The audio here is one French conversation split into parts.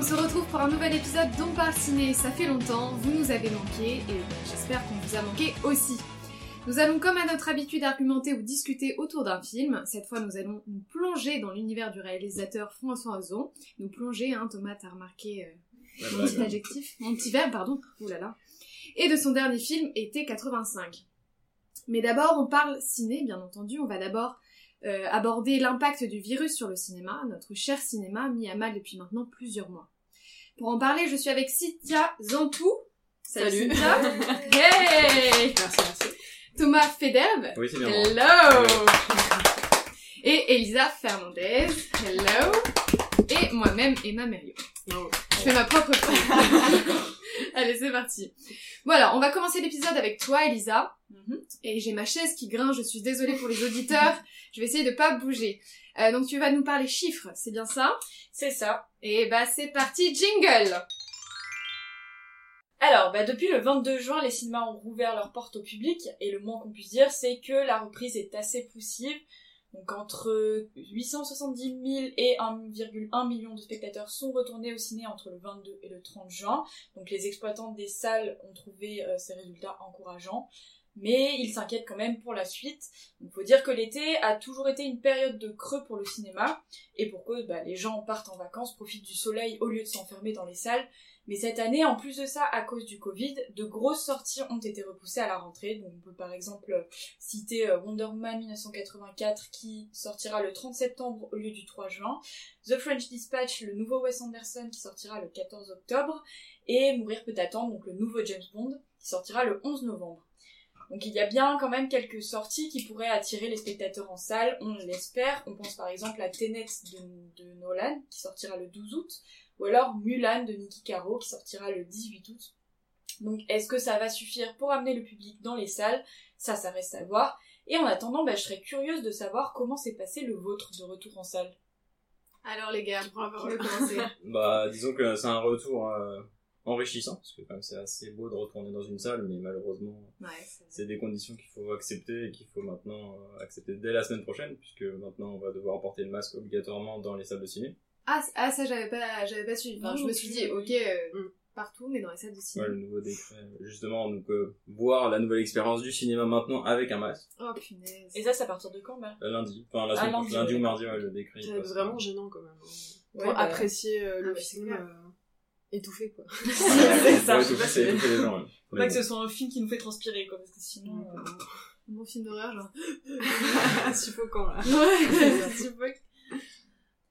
on se retrouve pour un nouvel épisode d'On parle ciné. Ça fait longtemps, vous nous avez manqué et j'espère qu'on vous a manqué aussi. Nous allons comme à notre habitude argumenter ou discuter autour d'un film. Cette fois nous allons nous plonger dans l'univers du réalisateur François Ozon. Nous plonger, hein, Thomas t'as remarqué euh, mon petit adjectif, mon petit verbe, pardon, oulala. Et de son dernier film, Été 85. Mais d'abord on parle ciné, bien entendu, on va d'abord euh, aborder l'impact du virus sur le cinéma, notre cher cinéma mis à mal depuis maintenant plusieurs mois. Pour en parler, je suis avec Cynthia Zantou. Salut. Cynthia. hey Merci, merci. Thomas Federbe. Oui, c'est bien moi. Hello Et Elisa Fernandez. Hello Et moi-même, Emma Merio. Non. Je fais ma propre. Allez, c'est parti. Bon alors, on va commencer l'épisode avec toi, Elisa. Mhm. Et j'ai ma chaise qui grince, je suis désolée pour les auditeurs. je vais essayer de pas bouger. Euh, donc tu vas nous parler chiffres, c'est bien ça? C'est ça. Et bah c'est parti, jingle Alors, bah, depuis le 22 juin, les cinémas ont rouvert leurs portes au public, et le moins qu'on puisse dire, c'est que la reprise est assez poussive. Donc entre 870 000 et 1,1 million de spectateurs sont retournés au ciné entre le 22 et le 30 juin. Donc les exploitants des salles ont trouvé euh, ces résultats encourageants. Mais ils s'inquiètent quand même pour la suite. Il faut dire que l'été a toujours été une période de creux pour le cinéma. Et pour cause, bah, les gens partent en vacances, profitent du soleil au lieu de s'enfermer dans les salles. Mais cette année, en plus de ça, à cause du Covid, de grosses sorties ont été repoussées à la rentrée. Donc on peut par exemple citer euh, Wonder Woman 1984 qui sortira le 30 septembre au lieu du 3 juin, The French Dispatch, le nouveau Wes Anderson qui sortira le 14 octobre, et Mourir peut attendre, donc le nouveau James Bond qui sortira le 11 novembre. Donc il y a bien quand même quelques sorties qui pourraient attirer les spectateurs en salle, on l'espère. On pense par exemple à Tenet de, de Nolan qui sortira le 12 août, ou alors Mulan de Nicky Caro qui sortira le 18 août. Donc est-ce que ça va suffire pour amener le public dans les salles? Ça, ça reste à voir. Et en attendant, bah, je serais curieuse de savoir comment s'est passé le vôtre de retour en salle. Alors les gars, Bravo. qui veut commencer Bah, disons que c'est un retour euh, enrichissant, parce que quand même c'est assez beau de retourner dans une salle, mais malheureusement, Ouais, c'est- c'est des conditions qu'il faut accepter et qu'il faut maintenant euh, accepter dès la semaine prochaine, puisque maintenant on va devoir porter le masque obligatoirement dans les salles de ciné. Ah, ah ça j'avais pas, j'avais pas suivi. Enfin, je me suis dit, ok, euh, Mm. partout, mais dans les salles de Ouais, cinéma. le nouveau décret. Justement, donc euh, voir la nouvelle expérience du cinéma maintenant avec un masque. Oh punaise. Et ça, c'est à partir de quand, bah Euh, lundi. Enfin, la Ah, lundi, prochaine, lundi ouais, ou mardi, ouais, le décret. Ça va être vraiment gênant quand même. hein. Ouais, Pour bah, apprécier euh, Ah, le film étouffé quoi. C'est ça. c'est étouffer les gens. Faut Mais pas que ce soit un film qui nous fait transpirer, quoi, parce que sinon... Bon film d'horreur, genre. Suffocant là. Ouais,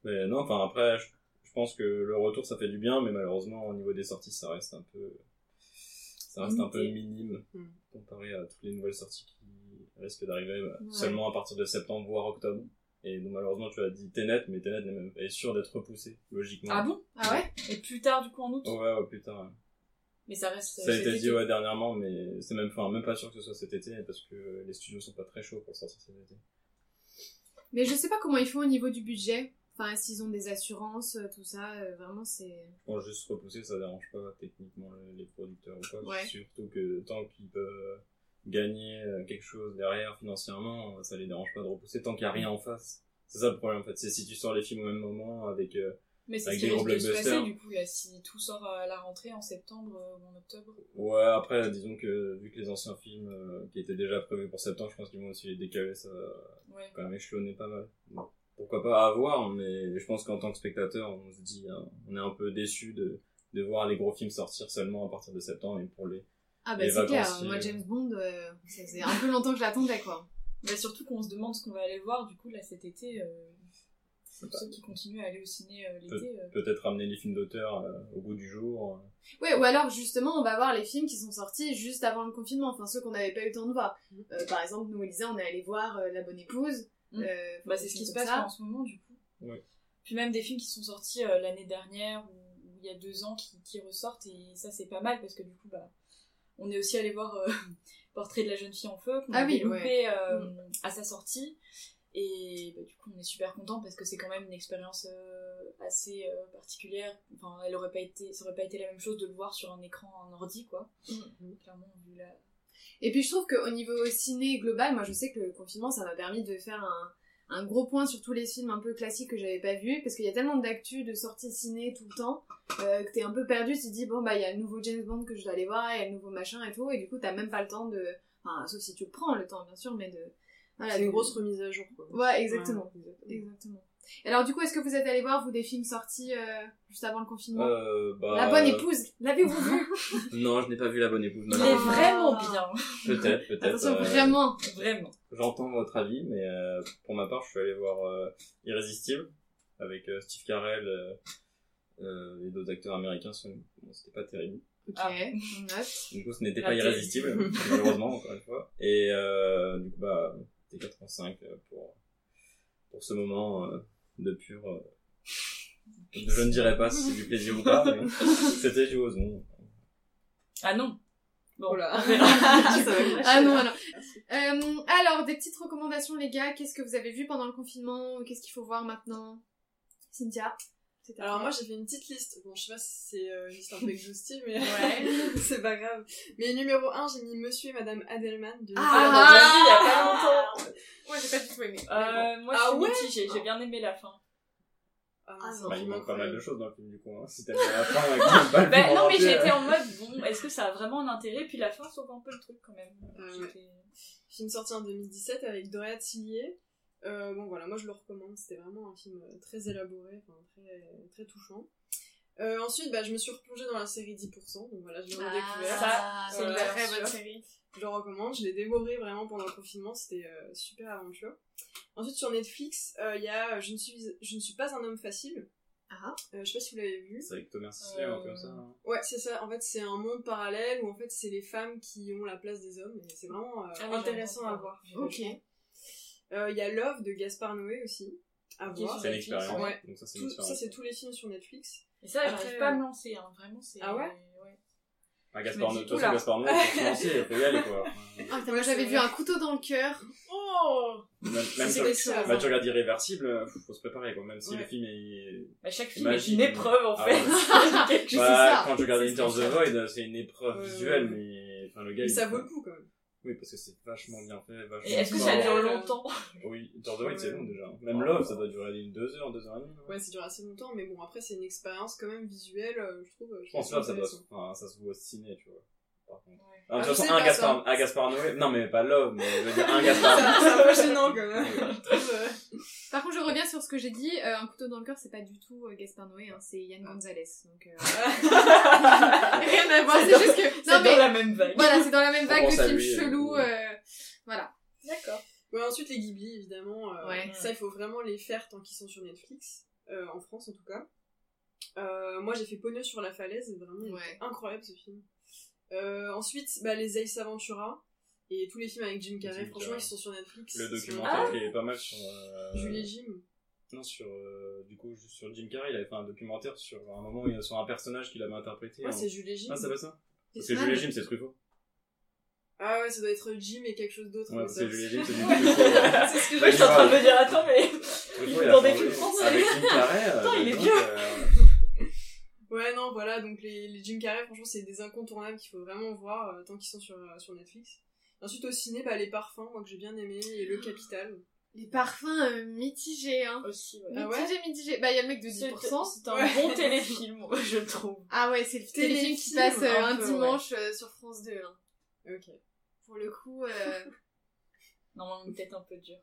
Mais non, enfin après, je, je pense que le retour ça fait du bien, mais malheureusement au niveau des sorties ça reste un peu, ça reste un peu minime Mm. comparé à toutes les nouvelles sorties qui risquent d'arriver bah, Ouais. seulement à partir de septembre voire octobre. Et donc malheureusement tu as dit Tenet, mais Tenet est, même, est sûr d'être repoussé logiquement. Ah bon? Ah ouais? Et plus tard, du coup, en août? Ouais, ouais, putain. ouais. Mais ça reste... Ça a été été. dit ouais, dernièrement, mais c'est même, enfin, même pas sûr que ce soit cet été parce que les studios sont pas très chauds pour sortir cet été. Mais je sais pas comment ils font au niveau du budget. Enfin, s'ils ont des assurances, euh, tout ça, euh, vraiment c'est. Je pense juste repousser, ça dérange pas techniquement les- producteurs ou quoi. Ouais. Surtout que tant qu'ils peuvent gagner euh, quelque chose derrière financièrement, ça les dérange pas de repousser tant qu'il y a rien en face. C'est ça le problème en fait. C'est si tu sors les films au même moment avec. euh, Mais c'est ce qui risque de se passer, du coup, là, si tout sort à la rentrée en septembre ou en octobre. Ouais, après, disons que vu que les anciens films euh, qui étaient déjà prévus pour septembre, je pense qu'ils vont aussi les décaler, ça Ouais. quand même échelonner pas mal. Donc, pourquoi pas à voir, mais je pense qu'en tant que spectateur, on se dit, hein, on est un peu déçu de, de voir les gros films sortir seulement à partir de septembre et pour les Ah bah c'est clair, moi James Bond, euh, ça faisait un peu longtemps que je l'attendais quoi. Mais surtout qu'on se demande ce qu'on va aller voir, du coup, là, cet été, euh, pour ceux qui continuent à aller au ciné euh, l'été. euh, peut-être ramener les films d'auteur euh, au bout du jour. Ouais, ou alors justement, on va voir les films qui sont sortis juste avant le confinement, enfin ceux qu'on n'avait pas eu le temps de voir. Euh, par exemple, nous, Elisa, on est allé voir euh, La Bonne Épouse. Mm. euh, Bah, c'est ce qui se passe en ce moment, du coup. Ouais. Puis même des films qui sont sortis euh, l'année dernière ou, il y a deux ans qui, qui ressortent, et ça, c'est pas mal parce que du coup, bah, on est aussi allé voir euh, Portrait de la jeune fille en feu, qu'on Ah avait oui, loupé euh, à sa sortie. Et bah, du coup, on est super content parce que c'est quand même une expérience euh, assez euh, particulière. Enfin, elle aurait pas été, ça aurait pas été la même chose de le voir sur un écran en ordi, quoi. Clairement, vu la, Et puis je trouve qu'au niveau ciné global, moi je sais que le confinement, ça m'a permis de faire un, un gros point sur tous les films un peu classiques que j'avais pas vus, parce qu'il y a tellement d'actu, de sorties ciné tout le temps, euh, que t'es un peu perdu, tu te dis, bon bah il y a le nouveau James Bond que je dois aller voir, il y a le nouveau machin et tout, et du coup t'as même pas le temps de... Enfin, sauf si tu prends le temps, bien sûr, mais de... Voilà, C'est une grosse remise à jour, quoi. Ouais, exactement. Ouais, exactement. Exactement. Et alors du coup, est-ce que vous êtes allé voir, vous, des films sortis euh, juste avant le confinement Euh, bah, La bonne épouse, l'avez-vous vu Non, je n'ai pas vu La Bonne Épouse. Il est vraiment bien. Peut-être, peut-être. Attention, euh, vraiment Vraiment. J'entends votre avis, mais euh, pour ma part, je suis allé voir euh, Irrésistible avec euh, Steve Carell euh, euh, et d'autres acteurs américains. Bon, C'était pas terrible. Ok, Ah. Du coup, ce n'était pas irrésistible, malheureusement, encore une fois. Et euh, du coup, bah, T85 euh, pour, pour ce moment euh, de pur... euh, je ne dirais pas si c'est du plaisir ou pas, mais c'était du Ozon. Ah non. Bon, Oh là. Ah non, alors. Euh, alors, des petites recommandations, les gars. Qu'est-ce que vous avez vu pendant le confinement? Qu'est-ce qu'il faut voir maintenant? Cynthia? Alors moi j'ai fait une petite liste, bon je sais pas si c'est euh, juste un peu exhaustif mais Ouais. c'est pas grave. Mais numéro 1 j'ai mis Monsieur et Madame Adelman de Ah, Ah. j'ai vu il y a pas longtemps. Moi, j'ai pas du tout aimé. Euh, moi, Ah je suis ouais mitigée. J'ai bien aimé la fin. Ah, Ah, Bah, il manque pas mal de choses dans le film du coup. Hein. Si bien la fin, avec un bal Bah, non, mais été euh, en mode, bon, est-ce que ça a vraiment un intérêt? Puis la fin sauve un peu le truc quand même. Euh, J'étais- Film sorti en 2017 avec Doria Tillier. Euh, bon voilà, moi je le recommande, c'était vraiment un film euh, très élaboré, enfin, très, très touchant. Euh, ensuite, bah, je me suis replongée dans la série 10%, donc voilà, je l'ai redécouvert. ça, c'est une une très bonne série. Je le recommande, je l'ai dévoré vraiment pendant le confinement, c'était euh, super aventure. Ensuite sur Netflix, euh, il y a je, ne suis, je ne suis pas un homme facile. Ah. Euh, je sais pas si vous l'avez vu. C'est avec Thomas Sisley, un peu comme ça. hein. Ouais, c'est ça. En fait, c'est un monde parallèle où en fait c'est les femmes qui ont la place des hommes et c'est vraiment euh, Ah intéressant à voir. Ok. Il y a Love de Gaspard Noé aussi à voir. C'est une expérience. ouais. Donc ça, c'est Tout- ça c'est tous les films sur Netflix. Et ça, Après, j'arrive pas à euh, me lancer, hein. Vraiment, c'est. Ah ouais Ah, Gaspard Je Noé, façon, oula. Gaspard Noé, pour se lancer, il faut y aller, quoi. Ah, putain, moi Ouais, j'avais c'est vu un couteau dans le cœur. Oh Même, même C'est sur, bah, hein. tu regardes Irréversible, euh, faut se préparer, quoi. Même si Ouais. le film est... bah, Chaque film est une épreuve en Ah fait. ouais. C'est Bah, ça. quand tu regardes C'est Into the. Void, c'est une épreuve Ouais, visuelle, ouais. mais... Enfin, le gars, Mais ça vaut le coup quand même. Oui, parce que c'est vachement bien fait, vachement Et est-ce que ça dure longtemps Oui, the Void, c'est long, déjà. Même Love, ça doit durer une deux heures, deux heures et demie. Ouais, ça dure assez longtemps, mais bon, après c'est une expérience quand même visuelle, euh, je trouve. Je pense que ça doit se... enfin, ça se voit au ciné, tu vois. Par contre. Ouais. Ah, de Ah, toute je façon, un Gaspard, un Gaspard Noé, non mais pas Love, mais je veux dire un Gaspard c'est un peu gênant quand même. Par contre, je reviens sur ce que j'ai dit. euh, un couteau dans le cœur, c'est pas du tout euh, Gaspard Noé, hein, c'est Yann Gonzalez. Donc, euh, rien à voir. C'est juste que. C'est dans mais. la même vague. Voilà, c'est dans la même On vague de films euh, chelous. ouais. Voilà. D'accord. Ouais, ensuite les Ghibli, évidemment. euh, Ouais. Ça, il faut vraiment les faire tant qu'ils sont sur Netflix, euh, en France en tout cas. Euh, moi, j'ai fait Ponyo sur la falaise, vraiment Ouais. incroyable ce film. Euh, ensuite, bah, les Ace Ventura et tous les films avec Jim Carrey, Jim franchement, Carrey. ils sont sur Netflix. Le documentaire Ah. qui est pas mal sur... euh, Julie et Jim. Non, sur... euh, du coup, sur Jim Carrey, il avait fait un documentaire sur un moment où il y a sur un personnage qu'il avait interprété. Ouais, en- c'est Julie et Jim. Ah, c'est pas ça? Parce que. Julie et Jim, c'est Truffaut. Ah ouais, ça doit être Jim et quelque chose d'autre. Ouais, que Julie Jim, c'est ouais. c'est ce que Moi, je suis en train de me dire, attends, mais. Truffaut, est dans des films français. Avec Jim Carrey. euh, Attends, il est vieux. Ouais, non, voilà, donc les, les Jim Carrey, franchement, c'est des incontournables qu'il faut vraiment voir euh, tant qu'ils sont sur, euh, sur Netflix. Ensuite, au ciné, bah, les parfums, moi, que j'ai bien aimé, et Le Capital. Les parfums euh, mitigés, hein. Aussi, ouais. Ah ouais Mitigé, mitigé. Bah, il y a le mec de C'est 10%. c'est un Ouais. bon téléfilm, je trouve. Ah ouais, c'est le téléfilm qui Téléfilm, passe euh, un un peu, dimanche euh, sur France 2. Hein. Ok. Pour le coup, euh... Non, mais peut-être un peu dur.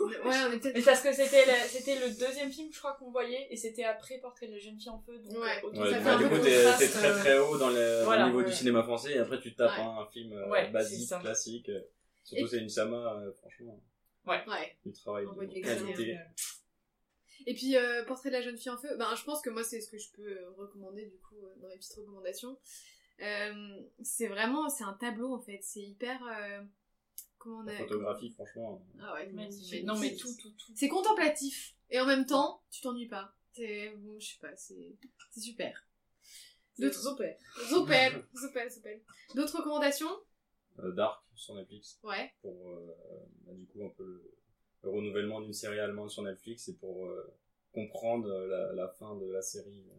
Ouais, on est Mais peut-être. parce que c'était la- c'était le deuxième film, je crois, qu'on voyait, et c'était après Portrait de la jeune fille en feu. Donc, Ouais. euh, Ouais, Ça du fait un du coup, t'es t'es très euh, très haut dans le, voilà, au niveau ouais. du cinéma français et après tu tapes Ouais. un film euh, Ouais, basique, classique. euh, Surtout Et- c'est une Sama, euh, franchement, Ouais. du travail On voit de du qualité. Et puis, euh, Portrait de la jeune fille en feu, ben, je pense que moi, c'est ce que je peux recommander, du coup, dans les petites recommandations. Euh, c'est vraiment, c'est un tableau, en fait. C'est hyper... euh, comment on La a... photographie, franchement. Ah ouais, Magnifique. c'est Non, mais magnifique. tout, tout, tout. C'est contemplatif. Et en même temps, tu t'ennuies pas. C'est, bon, je sais pas, c'est, c'est super. D'autres Zopé. Zopel, Zopel, Zopel. D'autres recommandations? Euh, Dark sur Netflix Ouais. pour euh, bah, du coup un peu le, le renouvellement d'une série allemande sur Netflix et pour euh, comprendre la, la fin de la série euh,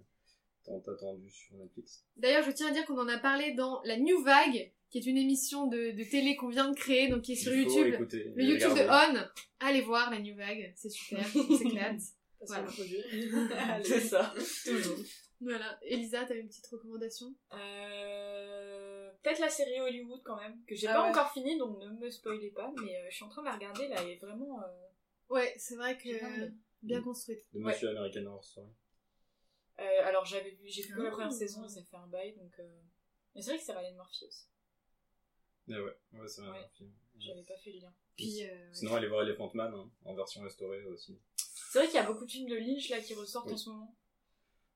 tant attendu sur Netflix. D'ailleurs, je tiens à dire qu'on en a parlé dans la New Vague, qui est une émission de, de télé qu'on vient de créer, donc qui est sur Il faut YouTube. écouter Le YouTube de regarder. On. Allez voir la New Vague, c'est super, on s'éclate. Voilà. C'est ça, toujours. Voilà. Elisa, t'as une petite recommandation? Euh, Peut-être la série Hollywood quand même, que j'ai Ah pas ouais. encore fini, donc ne me spoilez pas, mais euh, je suis en train de la regarder là, et vraiment... euh, Ouais, c'est vrai que envie. bien construite. De Ouais. Monsieur American Horror Story. euh, alors j'avais vu, j'ai vu que la Ah. première saison et ça fait un bail, donc... euh, Mais c'est vrai que c'est Ryan Murphy aussi, Ah ouais, ouais c'est un Ouais. film. j'avais pas fait le lien. Puis, euh, Sinon, allez voir Elephant Man hein, en version restaurée aussi. C'est vrai qu'il y a beaucoup de films de Lynch là qui ressortent Oui. en ce moment.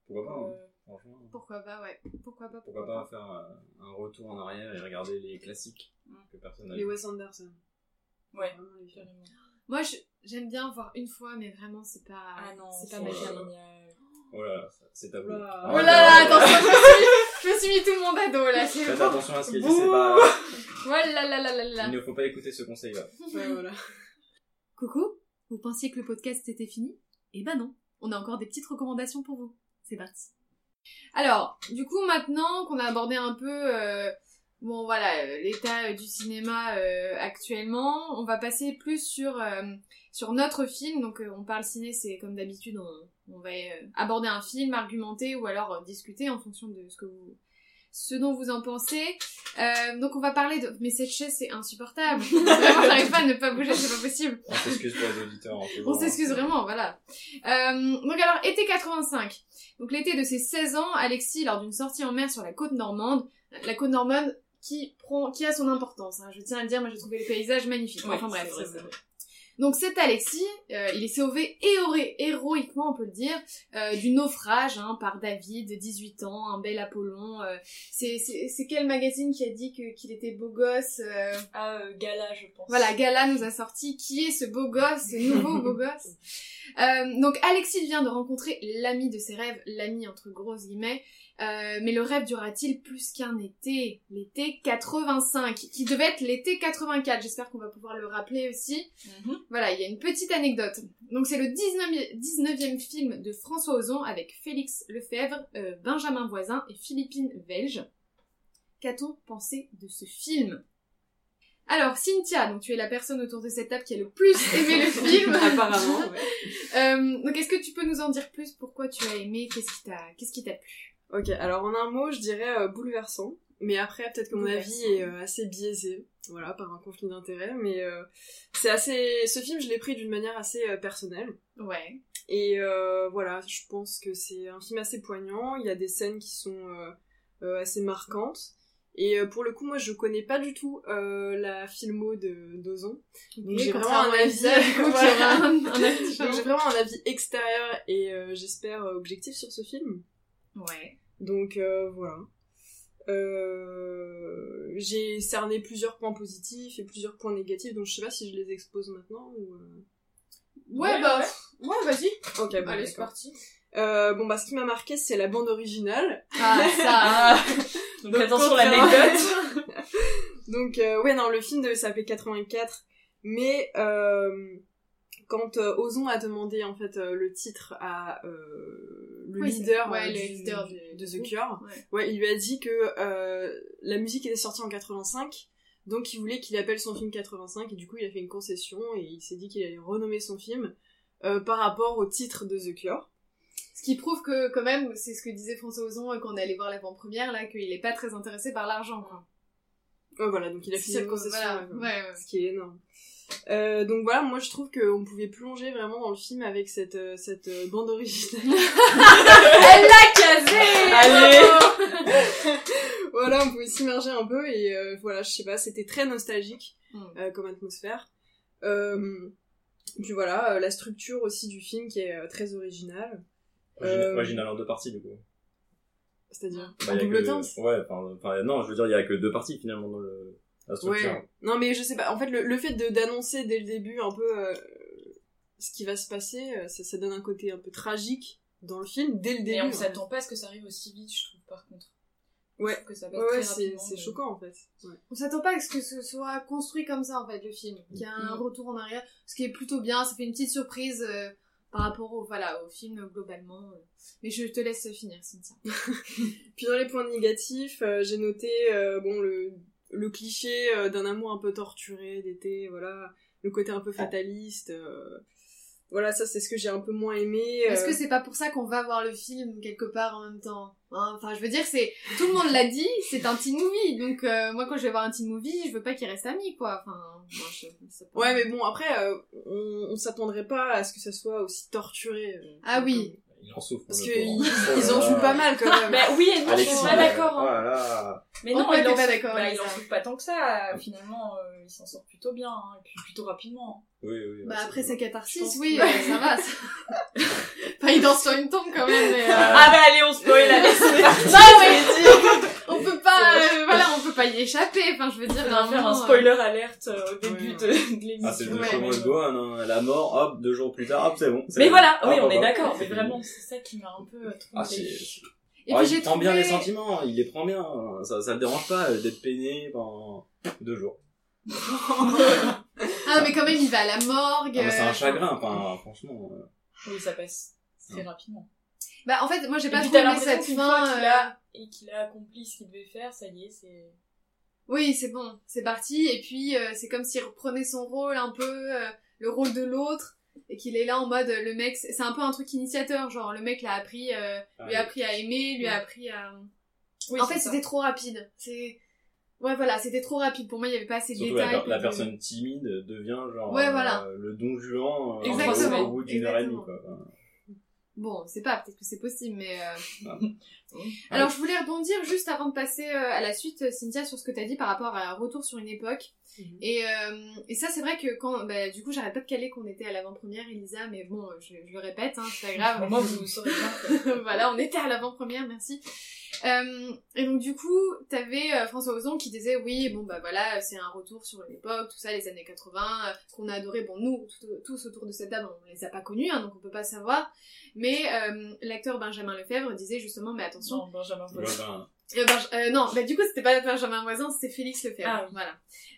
Pourquoi pas, hein, Euh, franchement. pourquoi pas, ouais. Pourquoi pas, Pourquoi pas faire un, un retour en arrière et regarder les classiques Mm. que personne n'a Les. Wes Anderson. Ouais, Vraiment les films. carrément. Moi, j'aime bien voir une fois, mais vraiment, c'est pas, Ah non, c'est pas c'est ma. Oh là là, c'est tabou. Ah, Oh là là, attention, je me suis, mis tout le monde à dos là, c'est Faites bon. attention à ce qu'il dit, c'est pas. Oh là là là là là. Il ne faut pas écouter ce conseil-là. Ouais, voilà. Coucou, vous pensiez que le podcast était fini? Eh ben non, on a encore des petites recommandations pour vous. C'est parti. Alors, du coup, maintenant qu'on a abordé un peu, euh, bon voilà, euh, l'état euh, du cinéma euh, actuellement, on va passer plus sur euh, sur notre film. Donc, euh, on parle ciné, c'est comme d'habitude, on, on va euh, aborder un film, argumenter ou alors euh, discuter en fonction de ce que vous, ce dont vous en pensez. Euh, donc, on va parler de. Mais cette chaise, c'est insupportable. Vraiment, j'arrive pas à ne pas bouger, c'est pas possible. On s'excuse pour les auditeurs. en ce On s'excuse vraiment, voilà. Euh, donc alors, été 85. Donc l'été de ses 16 ans, Alexis, lors d'une sortie en mer sur la côte normande, la côte normande qui prend, qui a son importance, hein, je tiens à le dire, moi j'ai trouvé les paysages magnifiques. Ouais, enfin bref. c'est vrai, vrai. Donc cet Alexis, euh, il est sauvé héro- héroïquement, on peut le dire, euh, du naufrage hein, par David, 18 ans, un bel Apollon. euh, c'est, quel magazine qui a dit qu'il était beau gosse euh, Ah, Gala, je pense. voilà, Gala nous a sorti qui est ce beau gosse, ce nouveau beau gosse? Donc Alexis vient de rencontrer l'ami de ses rêves, l'ami entre grosses guillemets, euh, mais le rêve durera-t-il plus qu'un été? L'été 85, qui devait être l'été 84, j'espère qu'on va pouvoir le rappeler aussi. Mhm. Voilà, il y a une petite anecdote. Donc c'est le 19e, 19e film de François Ozon avec Félix Lefebvre, euh, Benjamin Voisin et Philippine Velge. Qu'a-t-on pensé de ce film? Alors, Cynthia, donc tu es la personne autour de cette table qui a le plus aimé le film. Apparemment, ouais. Euh, donc, est-ce que tu peux nous en dire plus? Pourquoi tu as aimé? Qu'est-ce qui t'a, qu'est-ce qui t'a plu? Ok, alors en un mot, je dirais euh, bouleversant. Mais après, peut-être que mon avis est euh, assez biaisé, voilà, par un conflit d'intérêts. Mais euh, c'est assez. Ce film, je l'ai pris d'une manière assez personnelle. Ouais. Et euh, voilà, je pense que c'est un film assez poignant. Il y a des scènes qui sont euh, assez marquantes. Et pour le coup, moi, je connais pas du tout la filmo de d'Ozon. Donc j'ai vraiment un avis. J'ai vraiment un avis extérieur et j'espère objectif sur ce film. Ouais. Donc euh, voilà. Euh, j'ai cerné plusieurs points positifs et plusieurs points négatifs, donc je sais pas si je les expose maintenant ou. euh, Ouais, Ouais, bah, ouais. ouais, vas-y. Ok, bon, Allez, c'est parti. Euh, bon bah ce qui m'a marqué c'est la bande originale. Ah, ça. Donc, Donc, attention l'anecdote. Donc euh, ouais non le film devait s'appeler 84, mais euh, quand euh, Ozon a demandé en fait euh, le titre à euh, le Oui, leader, ouais, euh, le leader du- de The. Cure, Ouais. ouais il lui a dit que euh, la musique était sortie en 85. Donc il voulait qu'il appelle son film 85 et du coup il a fait une concession et il s'est dit qu'il allait renommer son film euh, par rapport au titre de The Cure. Ce qui prouve que, quand même, c'est ce que disait François Ozon quand on est allé voir l'avant-première, là, qu'il est pas très intéressé par l'argent, quoi. Ouais, voilà, donc il a fait cette concession. voilà. ouais, Ouais, ouais. ce qui est énorme. Euh, donc voilà, moi je trouve qu'on pouvait plonger vraiment dans le film avec cette, euh, cette euh, bande originale. Elle l'a casé Allez. voilà, on pouvait s'immerger un peu et euh, voilà, je sais pas, c'était très nostalgique Mm. euh, comme atmosphère. Euh, puis voilà, euh, la structure aussi du film qui est euh, très originale. Origina- Euh, Original en deux parties, du coup. C'est-à-dire Bah, en double que-. Ouais, enfin, enfin, non, je veux dire, il y a que deux parties finalement dans le, la structure. Ouais. Non mais je sais pas, en fait le, le fait de d'annoncer dès le début un peu euh, ce qui va se passer, euh, ça, ça donne un côté un peu tragique dans le film dès le début. Et on s'attend pas à ce que ça arrive aussi vite, je trouve, par contre. Ouais. Ouais, c'est mais- choquant en fait. Ouais. On s'attend pas à ce que ce soit construit comme ça, en fait, le film. Qu'il y a un Mm. retour en arrière. Ce qui est plutôt bien, ça fait une petite surprise. euh, par rapport au, voilà, au film globalement. euh. Mais je te laisse finir, Cynthia. Puis dans les points négatifs, euh, j'ai noté euh, bon le, le cliché euh, d'un amour un peu torturé d'été, voilà, le côté un peu fataliste. euh, voilà, ça c'est ce que j'ai un peu moins aimé. Est-ce euh, que c'est pas pour ça qu'on va voir le film quelque part en même temps Hein, Enfin, je veux dire, c'est tout le monde l'a dit, c'est un teen movie. Donc euh, moi, quand je vais voir un teen movie, je veux pas qu'ils restent amis, quoi. Enfin, moi, je, pas- Ouais, mais bon, après, euh, on, on s'attendrait pas à ce que ça soit aussi torturé. euh, Ah oui. Il en souffre. Parce qu'ils. Oh ils en jouent pas mal quand même. Bah oui et non, je suis pas mais- d'accord. Oh hein. là. Mais non, il en pas souffre- d'accord bah, il en souffre pas tant que ça. Finalement, euh, il s'en sort plutôt bien, hein, et puis plutôt rapidement. Oui, oui. Bah après c'est sa catharsis, oui, euh, ça va. ça- enfin, il danse sur une tombe quand même, mais... euh, Ah bah allez, on spoil, parti. Non, mais on peut pas, euh, voilà, on peut pas y échapper. Enfin, je veux dire, On va faire un euh, spoiler alerte euh, au début Ouais, de, de l'émission. Ah, c'est le Ouais, show mais must go hein. La mort, hop, deux jours plus tard, hop, c'est bon. c'est Mais bon. voilà, oui, on hop, est d'accord, c'est mais vraiment, c'est ça qui m'a un peu euh, Ah, troublée. Et puis il prend bien les sentiments, il les prend bien. hein. Ça, ça le dérange pas euh, d'être peiné pendant deux jours. Ah, mais quand même, il va à la morgue. Ah, c'est euh, un chagrin, enfin, franchement. euh. Oui, ça passe très rapidement. Bah, en fait, moi, j'ai pas l'impression cette fin. qu'il euh, a, et qu'il a accompli ce qu'il devait faire, ça y est, c'est... Oui, c'est bon, c'est parti. Et puis, euh, c'est comme s'il reprenait son rôle un peu, euh, le rôle de l'autre, et qu'il est là en mode, le mec, c'est un peu un truc initiateur, genre le mec l'a appris, euh, lui a Ah, appris à aimer, lui a appris à... Oui, en fait, c'était trop rapide. C'est... Ouais, voilà, c'était trop rapide. Pour moi, il y avait pas assez de Surtout la, détails. per- la pour que- personne timide devient genre Ouais, euh, voilà. le don juan euh, au bout d'une heure et demie. Quoi. Bon, c'est pas, peut-être que c'est possible, mais... euh, ah. Alors, je voulais rebondir juste avant de passer euh, à la suite, Cynthia, sur ce que t'as dit par rapport à Retour sur une époque. Mhm. Et, euh, et ça, c'est vrai que quand... Bah, du coup, j'arrête pas de caler qu'on était à l'avant-première, Elisa, mais bon, je, je le répète, hein, c'est pas grave. Moins, vous saurez bien. voilà, on était à l'avant-première, merci. Euh, et donc du coup, t'avais euh, François Ozon qui disait oui, bon bah voilà, c'est un retour sur l'époque, tout ça, les années 80, euh, qu'on a adoré. Bon, nous, tout- tous autour de cette table, on les a pas connus, hein, donc on peut pas savoir. Mais euh, l'acteur Benjamin Lefebvre disait justement, mais attention, Non, Benjamin Voisin. ben, euh, euh, non, bah du coup c'était pas Benjamin Voisin, c'était Félix Lefebvre, Ah oui. voilà,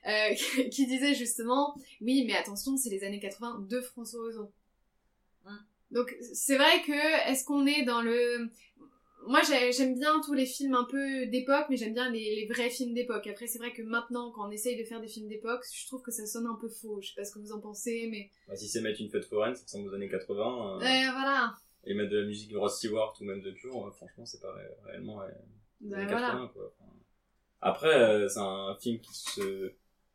euh, qui- qui disait justement, oui mais attention, c'est les années 80 de François Ozon. Hum. Donc c'est vrai que est-ce qu'on est dans le, moi j'ai- j'aime bien tous les films un peu d'époque, mais j'aime bien les, les vrais films d'époque. Après c'est vrai que maintenant quand on essaye de faire des films d'époque, je trouve que ça sonne un peu faux. Je sais pas ce que vous en pensez, mais bah, si c'est mettre une fête foraine, ça ressemble aux années 80. euh, voilà, Et mettre de la musique de Rod Stewart ou même de Cure, euh, franchement, c'est pas ré- réellement euh, Bah, années voilà. 80. Quoi. Enfin, après, euh, c'est un film qui se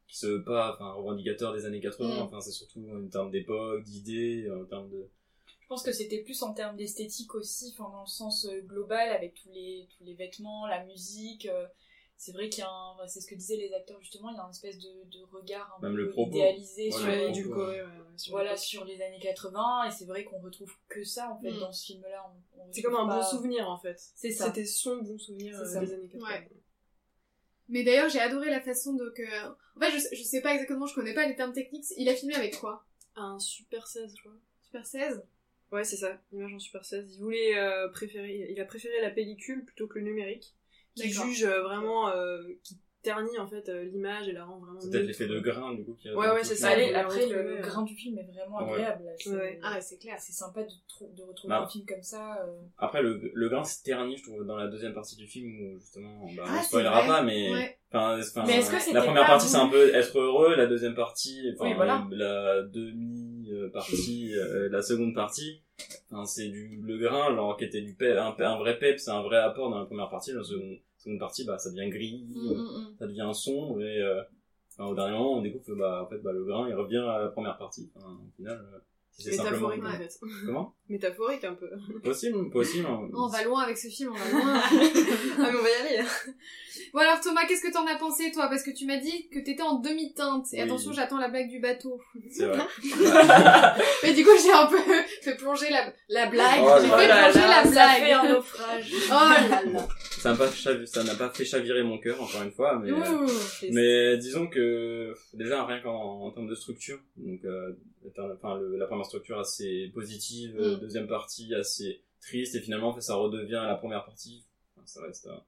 qui se veut pas enfin revendicateur des années 80 Mm. enfin c'est surtout en termes d'époque d'idées en termes de Je pense que c'était plus en termes d'esthétique aussi, enfin dans le sens euh, global avec tous les tous les vêtements, la musique. euh, c'est vrai qu'il y a un, enfin, c'est ce que disaient les acteurs justement, il y a une espèce de, de regard un Même peu le propos. idéalisé Ouais, sur, Ouais, propos, du ouais. coup, ouais, ouais, ouais, sur voilà sur les années 80 et c'est vrai qu'on retrouve que ça en fait Mm. dans ce film-là. On- on C'est comme un bon souvenir en fait. C'est ça. C'était son bon souvenir euh, des années 80. Ouais. Mais d'ailleurs, j'ai adoré la façon de que. En fait, je, sais- je sais pas exactement, je connais pas les termes techniques. Il a filmé avec quoi? Un Super 16, je crois. Super 16 Ouais, c'est ça, image en Super 16. Il voulait euh, préférer, il a préféré la pellicule plutôt que le numérique, qui juge euh, vraiment, euh, qui ternit en fait euh, l'image et la rend vraiment. c'est peut-être l'effet de grain du coup qui Ouais, ouais, c'est ça, Allez, après le, grain du film est vraiment Ouais. agréable. là. C'est Ouais. Ah, c'est clair. c'est sympa de, trou- de retrouver Bah. un film comme ça. euh. après le, le grain se ternit je trouve dans la deuxième partie du film où justement bah, Ah, on spoilera pas mais Ouais. enfin, enfin, Mais est-ce que c'était la première partie c'est un peu être heureux la deuxième partie enfin Oui, voilà. la demi partie euh, la seconde partie c'est du le grain genre qui était du pep, un, un vrai pep c'est un vrai apport dans la première partie dans la seconde, seconde partie bah ça devient gris Mm, mm, mm. ça devient sombre et euh, enfin, au dernier moment on découvre que bah en fait bah le grain il revient à la première partie enfin, au final euh, c'est simplement Métaphorique en fait. comment? Métaphorique un peu. possible possible hein. Oh, on va loin avec ce film, on va loin. ah mais on va y aller. bon alors Thomas, qu'est-ce que t'en as pensé toi? Parce que tu m'as dit que t'étais en demi-teinte. Et Oui. attention, j'attends la blague du bateau. c'est vrai Mais du coup, j'ai un peu fait plonger la, la blague. Oh j'ai fait plonger la ça blague. fait un naufrage. Oh là là. Ça n'a pas ça n'a pas fait chavirer mon cœur encore une fois mais euh. Mais disons que déjà rien qu'en en termes de structure, donc euh, enfin le- la première structure assez positive, euh, Mm. deuxième partie assez triste et finalement en fait, ça redevient la première partie. Enfin, ça reste un,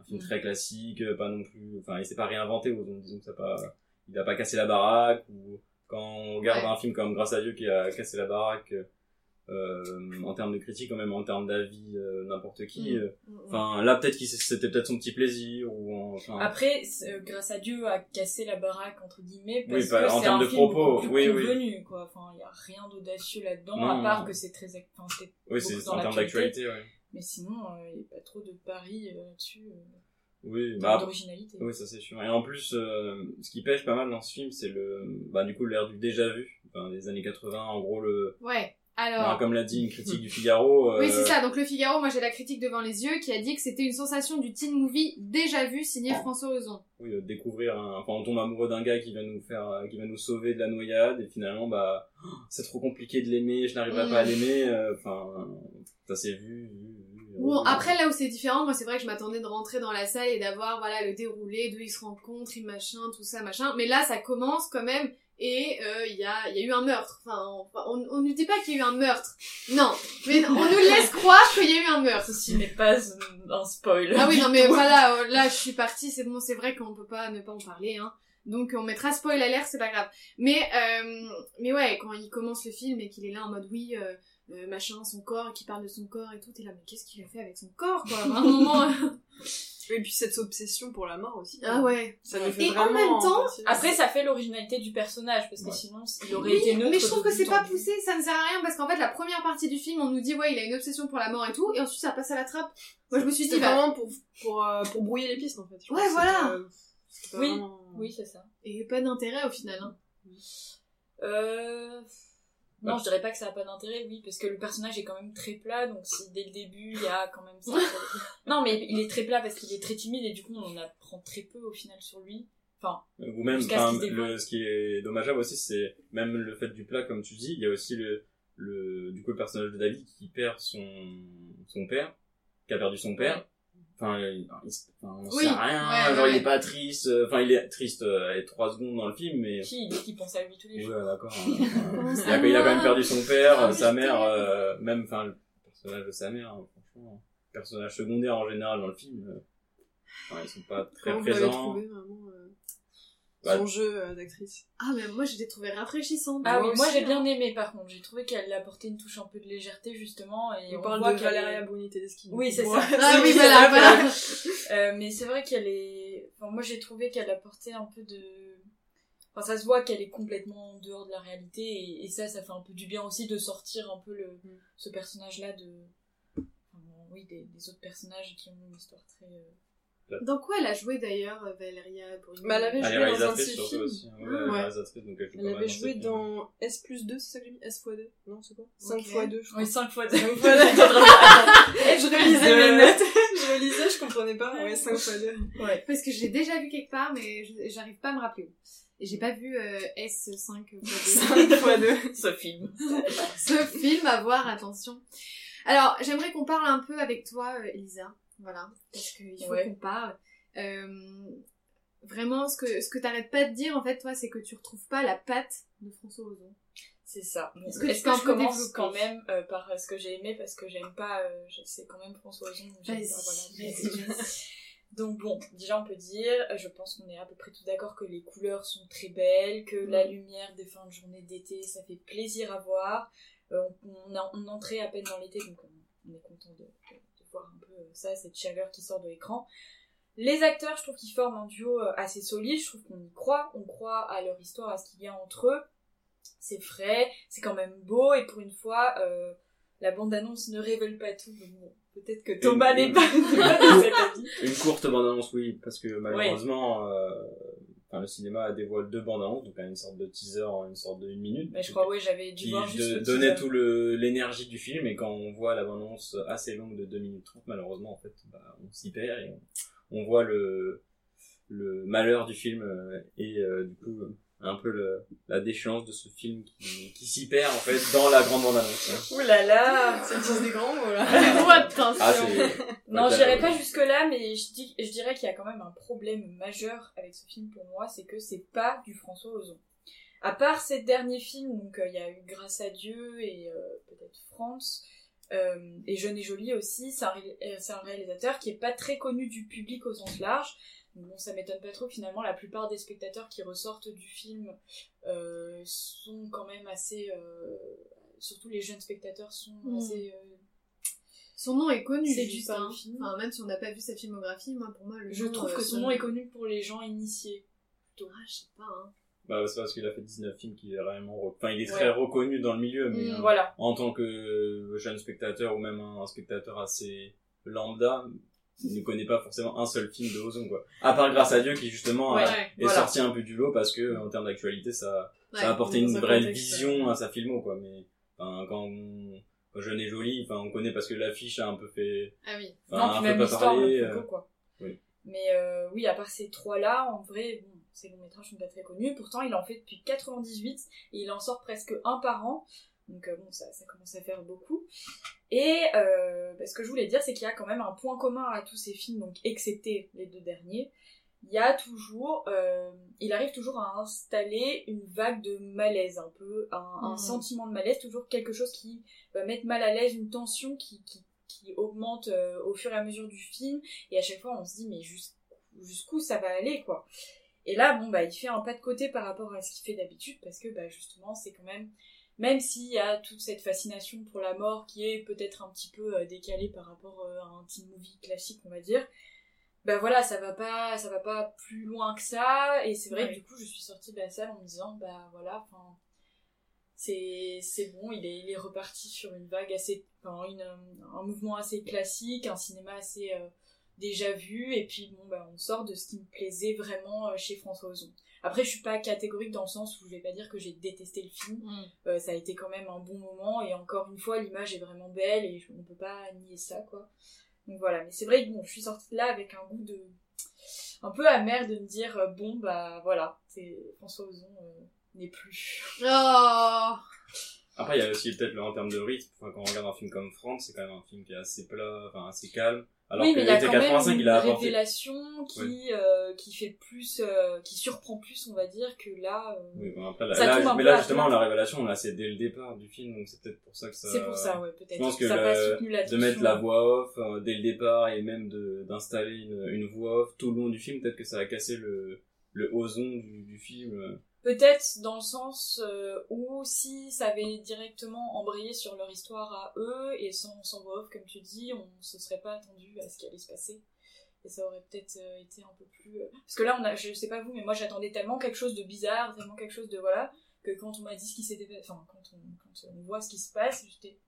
un film Mm. très classique, euh, pas non plus. Enfin il s'est pas réinventé, donc disons que ça pas, il a pas cassé la baraque ou quand on regarde Ouais. un film comme Grâce à Dieu qui a cassé la baraque. Euh, en termes de critique, quand même en termes d'avis, euh, n'importe qui. Mm. euh, Enfin, là, peut-être que c'était peut-être son petit plaisir ou enfin. Après, grâce à Dieu, a cassé la baraque entre guillemets parce Oui, pas- que en c'est termes un de film propos, plus oui, oui. convenu, quoi. Enfin, il y a rien d'audacieux là-dedans, à part non. que c'est très, enfin, oui, c'est en termes d'actualité, ouais. Mais sinon, il n'y a pas trop de paris là-dessus, Oui, bah, d'originalité. Oui, ça c'est sûr. Et en plus, euh, ce qui pêche pas mal dans ce film, c'est le, bah du coup l'air du déjà vu, enfin des années 80. En gros, le, Ouais. Alors. comme l'a dit une critique du Figaro. euh, Oui, c'est ça. Donc le Figaro, moi j'ai la critique devant les yeux qui a dit que c'était une sensation du teen movie déjà vu signé François Ozon. Oui, euh, découvrir. Un, enfin, on tombe amoureux d'un gars qui va nous faire, euh, qui va nous sauver de la noyade, et finalement, bah, c'est trop compliqué de l'aimer, je n'arriverai Mm. pas à l'aimer. euh, Enfin, ça s'est vu, vu, vu. Bon, après là où c'est différent, moi c'est vrai que je m'attendais de rentrer dans la salle et d'avoir voilà le déroulé, d'où ils se rencontrent, ils machin, tout ça machin. Mais là ça commence quand même et euh, il y, a, y a eu un meurtre. Enfin, on, on, on nous dit pas qu'il y a eu un meurtre. Non, mais on nous laisse croire qu'il y a eu un meurtre. Ceci n'est pas un spoil. Ah oui, non mais voilà, euh, là je suis partie, c'est bon, c'est vrai qu'on peut pas ne pas en parler, hein. Donc on mettra spoil alert, c'est pas grave. Mais euh, mais ouais, quand il commence le film et qu'il est là en mode oui, euh, euh, machin, son corps, et qu'il parle de son corps et tout, t'es là, mais qu'est-ce qu'il a fait avec son corps, quoi À un moment. Et puis cette obsession pour la mort aussi. ah ouais. Ça nous fait Et en même temps, Après, ça fait l'originalité du personnage, parce que Ouais. sinon, il aurait Oui, été neutre. mais je trouve que c'est pas poussé, ça ne sert à rien parce qu'en fait la première partie du film, on nous dit ouais, il a une obsession pour la mort et tout, et ensuite ça passe à la trappe. Moi je me suis dit bah vraiment pour, pour, euh, pour brouiller les pistes en fait. Je Ouais, voilà. euh, Oui, vraiment- Oui, c'est ça. et pas d'intérêt au final. Hein. Euh... Non, je dirais pas que ça a pas d'intérêt, oui, parce que le personnage est quand même très plat, donc si dès le début il y a quand même ça. non, mais il est très plat parce qu'il est très timide et du coup on en apprend très peu au final sur lui. Enfin, Ou même, ce le, qui est dommageable aussi, c'est même le fait du plat, comme tu dis, il y a aussi le, le, du coup, le personnage de David qui perd son, son père, qui a perdu son père. Enfin, il, enfin, on Oui, sait rien, ouais, genre ouais. il est pas triste, euh, enfin il est triste euh, trois secondes dans le film, mais qui il dit qu'il pense à lui tous les Ouais, jours d'accord. hein, il, a, à il a quand même perdu son père, Ah, sa je mère, euh, même, enfin, le personnage de sa mère, hein, franchement, personnage secondaire en général dans le film, euh, ils sont pas très Comment l'avez présents. trouvé vraiment euh, Bah, son jeu euh, d'actrice Ah mais moi je l'ai trouvé rafraîchissant. Ah oui, moi j'ai hein. bien aimé par contre, j'ai trouvé qu'elle apportait une touche un peu de légèreté justement, et On on, parle voit de Valeria est- Bruni Tedeschi. Oui, c'est Ouais. ça. Ah oui, c'est voilà, ça, voilà. Euh, mais c'est vrai qu'elle est. Enfin, moi, j'ai trouvé qu'elle apportait un peu de. Enfin, ça se voit qu'elle est complètement en dehors de la réalité, et, et ça, ça fait un peu du bien aussi de sortir un peu le, Mm. ce personnage-là de. Enfin, oui, des, des autres personnages qui ont une histoire très. euh, Dans quoi elle a joué d'ailleurs Valéria pour une Bah, elle avait Elle joué dans un de ses films. aussi. hein. Ouais, Ah, elle ouais. donc avait joué dans S plus 2, c'est ça que j'ai mis S x 2 Non, c'est quoi? 5 Ok. x 2, je crois. Oui, 5 fois. Cinq Cinq fois fois. Et je relisais Euh, mes notes. je relisais, je comprenais pas. Ouais, 5 x 2. Ouais. Parce que je l'ai déjà vu quelque part, mais je- j'arrive pas à me rappeler où. Et j'ai pas vu euh, S5 5 x 2. Ce film. ce film à voir, attention. Alors, j'aimerais qu'on parle un peu avec toi, euh, Elisa. Voilà. Parce qu'il faut Ouais. qu'on parle. Euh, vraiment, ce que, ce que t'arrêtes pas de dire, en fait, toi, c'est que tu retrouves pas la patte de François Ozon. C'est ça. Est-ce que je commence quand même euh, par ce que j'ai aimé parce que j'aime pas, euh, c'est quand même François Ozon. donc voilà. bon, déjà on peut dire, euh, je pense qu'on est à peu près tous d'accord que les couleurs sont très belles, que la lumière des fins de journée d'été, ça fait plaisir à voir. Euh, on, a- on entrait à peine dans l'été, donc on, on est content de voir un peu euh, ça, cette chaleur qui sort de l'écran. Les acteurs, je trouve qu'ils forment un duo euh, assez solide, je trouve qu'on y croit, on croit à leur histoire, à ce qu'il y a entre eux. C'est frais, c'est quand même beau, et pour une fois, euh, la bande-annonce ne révèle pas tout, donc bon, peut-être que Thomas n'est pas, n'est pas de cet avis. Une courte bande-annonce, oui, parce que malheureusement, euh, enfin, le cinéma dévoile deux bandes-annonces, donc une sorte de teaser, une sorte de une minute. Mais je crois, oui, j'avais dû qui voir juste de- le donnait tout le l'énergie du film et quand on voit la bande-annonce assez longue de 2 minutes 30 malheureusement en fait bah, on s'y perd et on, on voit le le malheur du film euh, et euh, du coup un peu le, la déchéance de ce film qui, qui s'y perd en fait dans la grande bande-annonce hein. Ouh là là C'est des grands mots là. Oh, attention. ah Non, j'irai pas jusque là, mais je, dis, je dirais qu'il y a quand même un problème majeur avec ce film pour moi, c'est que c'est pas du François Ozon. À part ces derniers films, donc euh, il y a eu Grâce à Dieu et euh, peut-être France, euh, et Jeune et Jolie aussi, c'est un, ré- un réalisateur qui est pas très connu du public au sens large. Bon, ça m'étonne pas trop, finalement, la plupart des spectateurs qui ressortent du film euh, sont quand même assez... euh, surtout les jeunes spectateurs sont Mm. assez euh, Son nom est connu, C'est juste, hein. le film. Enfin, même si on n'a pas vu sa filmographie, moi, pour moi, le je nom, trouve euh, que son nom est connu pour les gens initiés Ah, je sais pas, hein. Bah, c'est parce qu'il a fait 19 films qu'il est réellement, re- enfin, il est Ouais. très reconnu dans le milieu, mais Mm, euh, voilà en tant que jeune spectateur ou même un, un spectateur assez lambda, ne connaît pas forcément un seul film de Ozon, quoi. À part Grâce à Dieu qui justement Ouais, a- Ouais. est voilà. sorti un peu du lot parce que en termes d'actualité ça, Ouais. ça a apporté une un vraie contexte, vision à sa filmo, quoi. Mais enfin, quand, on- quand Jeune et Jolie, enfin, on connaît parce que l'affiche a un peu fait, Ah oui. non un puis peu même pas l'histoire euh, quoi oui. mais euh, oui à part ces trois là en vrai bon ces longs métrages sont pas très connus pourtant il en fait depuis 98 et il en sort presque un par an donc euh, bon ça, ça commence à faire beaucoup. Et euh, bah, ce que je voulais dire c'est qu'il y a quand même un point commun à tous ces films donc excepté les deux derniers. Il y a toujours euh, il arrive toujours à installer une vague de malaise un peu un, un Mhm. sentiment de malaise toujours quelque chose qui va mettre mal à l'aise une tension qui, qui, qui augmente euh, au fur et à mesure du film. Et à chaque fois on se dit mais jus- jusqu'où ça va aller quoi? Et là bon bah il fait un pas de côté par rapport à ce qu'il fait d'habitude parce que bah justement c'est quand même même s'il y a toute cette fascination pour la mort qui est peut-être un petit peu euh, décalée par rapport euh, à un teen movie classique on va dire bah voilà ça va pas ça va pas plus loin que ça. Et c'est vrai Ouais. que du coup je suis sortie de la salle en me disant bah voilà enfin c'est c'est bon il est il est reparti sur une vague assez enfin une un mouvement assez classique un cinéma assez euh, déjà vu. Et puis bon bah on sort de ce qui me plaisait vraiment chez François Ozon après je suis pas catégorique dans le sens où je vais pas dire que j'ai détesté le film. Euh, ça a été quand même un bon moment et encore une fois l'image est vraiment belle et on peut pas nier ça quoi. Donc voilà. Mais c'est vrai que bon je suis sortie de là avec un goût de un peu amer de me dire euh, bon bah voilà. C'est François Ozon euh, n'est plus. Oh. Après, il y a aussi peut-être le- en termes de rythme, enfin, quand on regarde un film comme France, c'est quand même un film qui est assez plat, enfin, assez calme. Alors oui que mais il y a quand 85, même il une a apporté. révélation qui euh, qui fait plus euh, qui surprend plus on va dire que là euh, Oui, bon, après, là, Ça là, tombe un mais là, justement, la révélation, là, c'est dès le départ du film, donc c'est peut-être pour ça que ça. c'est pour ça ouais peut-être Je pense que ça le- de mettre la voix off euh, dès le départ et même de d'installer une, une voix off tout le long du film, peut-être que ça a cassé le le ozon du, du film. Peut-être dans le sens euh, où si ça avait directement embrayé sur leur histoire à eux et sans, sans voix comme tu dis, on se serait pas attendu à ce qui allait se passer. Et ça aurait peut-être euh, été un peu plus... euh, Parce que là, on a, je sais pas vous, mais moi j'attendais tellement quelque chose de bizarre, tellement quelque chose de... Voilà, que quand on m'a dit ce qui s'était fait... Enfin, quand on, quand on voit ce qui se passe, j'étais...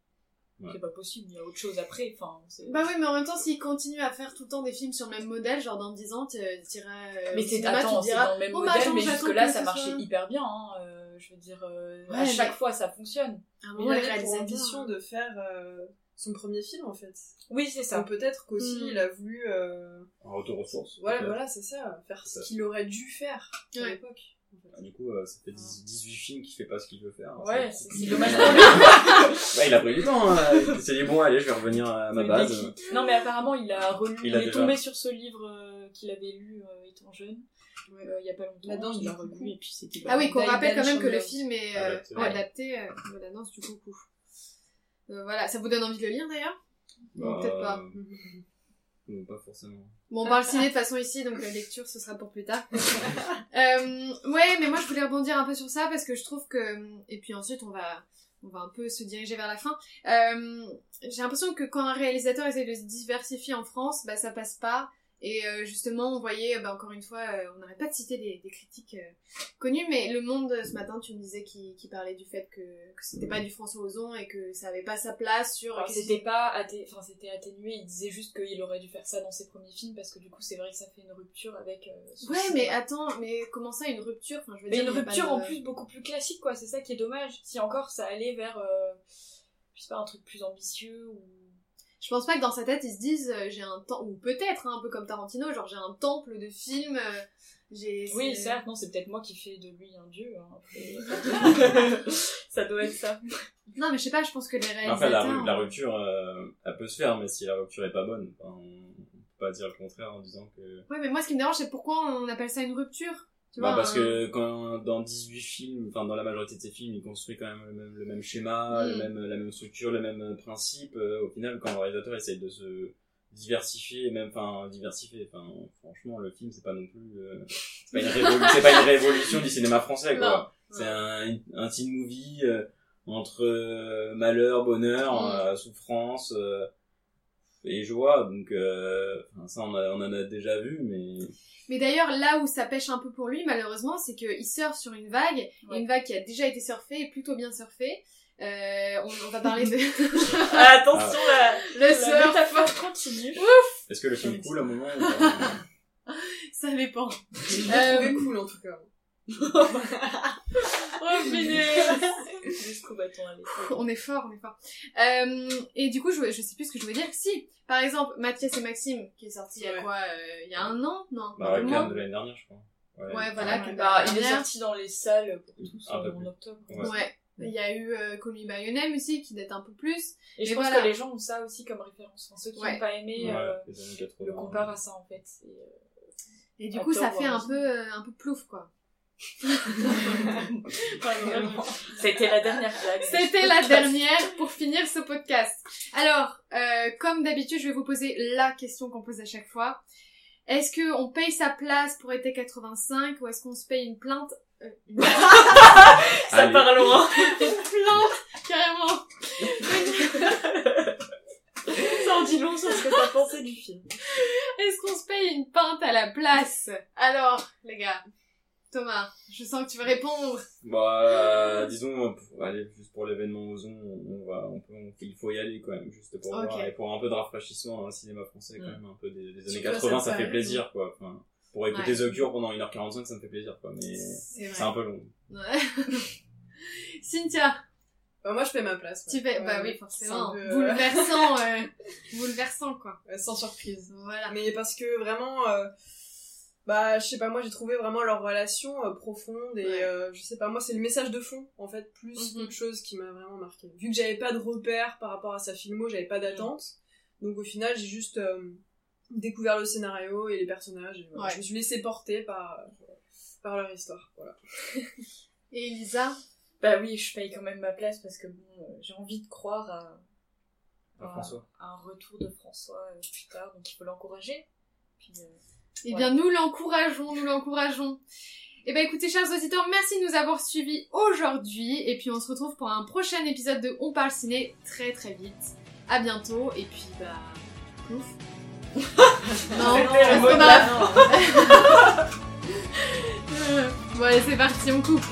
Ouais. C'est pas possible, il y a autre chose après. Enfin, Bah oui, mais en même temps, s'ils continuent à faire tout le temps des films sur le même modèle, genre dans 10 ans, tu iras euh, Mais c'est attends, te c'est dans le même bah, modèle, attends, mais jusque-là que ça marchait soit- hyper bien. Hein. euh, je veux dire, euh, à chaque mais- fois ça fonctionne. Mais moment, il les avait pour ambition de faire euh, son premier film en fait. Oui, c'est ça. Peut-être qu'aussi Mm. il a voulu. euh, Un retour aux sources. Voilà, voilà, c'est ça, faire ce qu'il aurait dû faire à Ouais. l'époque. En fait. Ah, Du coup, euh, ça fait 10 18 films qu'il fait pas ce qu'il veut faire. Ouais, C'est- dommage pour lui. Ouais, il a pris du temps. Hein. Il s'est dit bon, allez, je vais revenir à ma base. Non, mais apparemment, il a relu, Il il, a est déjà. tombé sur ce livre euh, qu'il avait lu euh, étant jeune, Ouais. euh, il y a pas longtemps. La danse il l'a du relu coucou. et puis c'était. Ah oui, qu'on rappelle quand même que le film est euh, Adapté. adapté euh, de la danse du coucou. Euh, voilà, ça vous donne envie de le lire d'ailleurs? Non, Bah, peut-être pas? euh, non, pas forcément. Bon, on parle ciné de façon ici, donc la lecture ce sera pour plus tard. euh, ouais, mais moi je voulais rebondir un peu sur ça parce que je trouve que et puis ensuite on va on va un peu se diriger vers la fin. Euh, J'ai l'impression que quand un réalisateur essaie de se diversifier en France, bah ça passe pas. Et euh, justement, on voyait, bah, encore une fois, euh, on n'arrête pas de citer des, des critiques euh, connues, mais Le Monde, ce matin, tu me disais qu'il parlait du fait que, que c'était pas du François Ozon et que ça avait pas sa place sur... Alors, c'était pas atté- enfin c'était atténué. Il disait juste qu'il aurait dû faire ça dans ses premiers films parce que du coup c'est vrai que ça fait une rupture avec euh, Ouais, mais attends, mais comment ça, une rupture? Enfin, je veux mais dire, une il y a pas rupture de- en plus beaucoup plus classique quoi. C'est ça qui est dommage. Si encore ça allait vers euh, je sais pas un truc plus ambitieux ou Je pense pas que dans sa tête, ils se disent, euh, j'ai un temps, ou peut-être, hein, un peu comme Tarantino, genre j'ai un temple de films, euh, j'ai... oui certes non c'est peut-être moi qui fais de lui un dieu hein, après. ça doit être ça Non, mais je sais pas, je pense que les réalisateurs... Après, la, ru- la rupture, euh, elle peut se faire, mais si la rupture est pas bonne, on peut pas dire le contraire en disant que. Ouais, mais moi, ce qui me dérange, c'est pourquoi on appelle ça une rupture? Tu Bah, vois, parce que quand dans 18 films, enfin dans la majorité de ces films, il construit quand même le même, le même schéma, Mm. le même, la même structure, le même principe. euh, au final, quand le réalisateur essaye de se diversifier, et même enfin diversifier, enfin franchement, le film c'est pas non plus, euh, c'est pas une révolution, c'est pas une révolution du cinéma français quoi. C'est un, un teen movie euh, entre euh, malheur, bonheur, Mm. euh, souffrance et joie. Donc euh, ça, on, a- on en a déjà vu, mais Mais d'ailleurs, là où ça pêche un peu pour lui, malheureusement, c'est qu'il surfe sur une vague, Ouais. une vague qui a déjà été surfée, et plutôt bien surfée. Euh, on, on va parler de Ah, attention, la, le la surf. métaphore continue. est-ce que le film coule à un moment ou pas? Ça dépend. Je l'ai Euh, trouvé cool en tout cas. Oh, à. On est fort, on est fort. Euh, et du coup, je, je sais plus ce que je voulais dire. Si, par exemple, Mathias et Maxime, qui est sorti il y a quoi euh, Il y a un an? Non Bah, de l'année dernière, je crois. Ouais, voilà, bah, la il est sorti dans les salles pour tous peu euh, en plus. octobre. Ouais. Ouais. Il y a eu euh, Call Me By Your Name aussi, qui date un peu plus. Et je Mais pense voilà. que les gens ont ça aussi comme référence. Enfin, ceux qui n'ont Ouais. pas aimé Ouais, euh, les années 80. le comparent à ça en fait. Euh, Et du coup, ça fait un peu, euh, un peu plouf, quoi. C'était la dernière blague. C'était la dernière pour finir ce podcast. Alors, euh, comme d'habitude, je vais vous poser la question qu'on pose à chaque fois. Est-ce que on paye sa place pour été 85 ou est-ce qu'on se paye une plainte euh, une Ça Allez. part loin. plainte carrément Ça en dit long sur ce que t'as pensé du film. Est-ce qu'on se paye une pinte à la place? Alors, les gars, Thomas, je sens que tu veux répondre. Bah, euh, disons, pour- allez, juste pour l'événement Ozon, on va, on peut, on- il faut y aller quand même, juste pour Ok. voir, et pour un peu de rafraîchissement dans le cinéma français, quand Mm. même, un peu des, des années Surtout à 80, cette ça fait plaisir, quoi. Enfin, pour écouter Ouais. The Cure pendant 1h45, ça me fait plaisir, quoi, mais C'est un peu long. Ouais. Cynthia, Bah, moi je fais ma place. tu fais... Ouais, bah oui, forcément. C'est un peu, euh, Bouleversant, euh, bouleversant, quoi. sans surprise. Voilà. Mais parce que vraiment, euh, bah je sais pas, moi j'ai trouvé vraiment leur relation euh, profonde et Ouais. euh, je sais pas, moi c'est le message de fond en fait, plus Mhm. qu'autre chose qui m'a vraiment marqué. Vu que j'avais pas de repères par rapport à sa filmo, j'avais pas d'attente, donc au final j'ai juste euh, découvert le scénario et les personnages et voilà. Ouais. je me suis laissée porter par, euh, par leur histoire. Voilà. Et Elisa? Bah oui, je paye quand même ma place parce que bon, euh, j'ai envie de croire à, François. à un retour de François euh, plus tard, donc il faut l'encourager. Puis, euh, Eh bien, nous l'encourageons, nous l'encourageons. Eh ben, écoutez, chers auditeurs, merci de nous avoir suivis aujourd'hui. Et puis, on se retrouve pour un prochain épisode de On parle ciné très très vite. À bientôt. Et puis, bah, plouf. non, la fin. Bon, allez, c'est parti, on coupe.